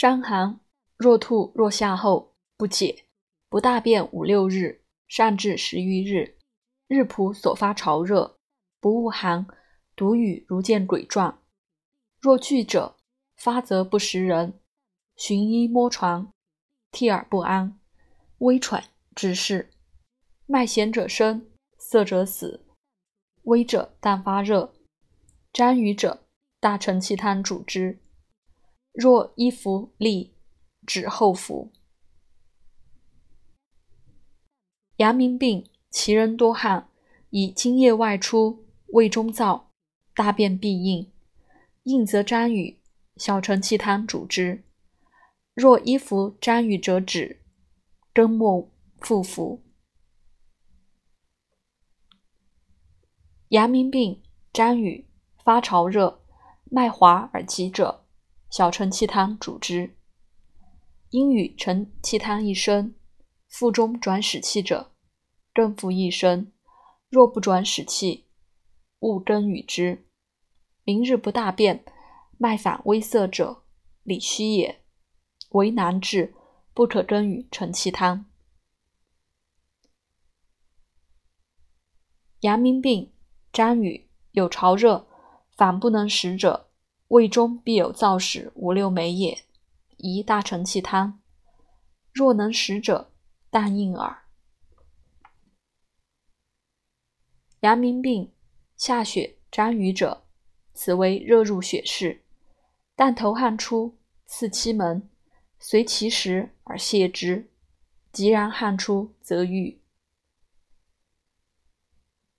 伤寒，若吐若下后不解，不大便五六日，上至十余日，日仆所发潮热，不恶寒，独语如见鬼状。若惧者，发则不识人，寻衣摸床，涕耳不安，微喘之势。脉弦者生，涩者死，微者淡发热。沾瘀者，大承气汤主之。若衣服利，止后服。阳明病，其人多汗，以津液外出，胃中燥，大便必硬，硬则沾雨，小承气汤主之。若衣服沾雨者止，更末复服。阳明病，沾雨，发潮热，脉滑而急者。小承气汤主之。阴与承气汤一升，腹中转使气者，更服一升。若不转使气，勿更与之。明日不大便，脉反微涩者，理虚也。为难治，不可更与承气汤。阳明病，沾瘀，有潮热，反不能食者。胃中必有燥屎五六枚也，宜大承气汤。若能食者，但应耳。阳明病下血沾瘀者，此为热入血室，但头汗出，刺期门，随其时而泻之。即然汗出，则愈。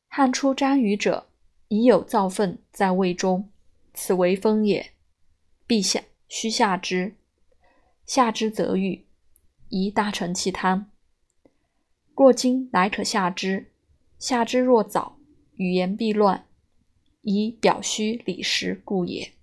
汗出沾瘀者，已有燥愤在胃中。此为风也，必下须下之，下之则愈，宜大承气汤。若今乃可下之，下之若早，语言必乱，以表虚理实故也。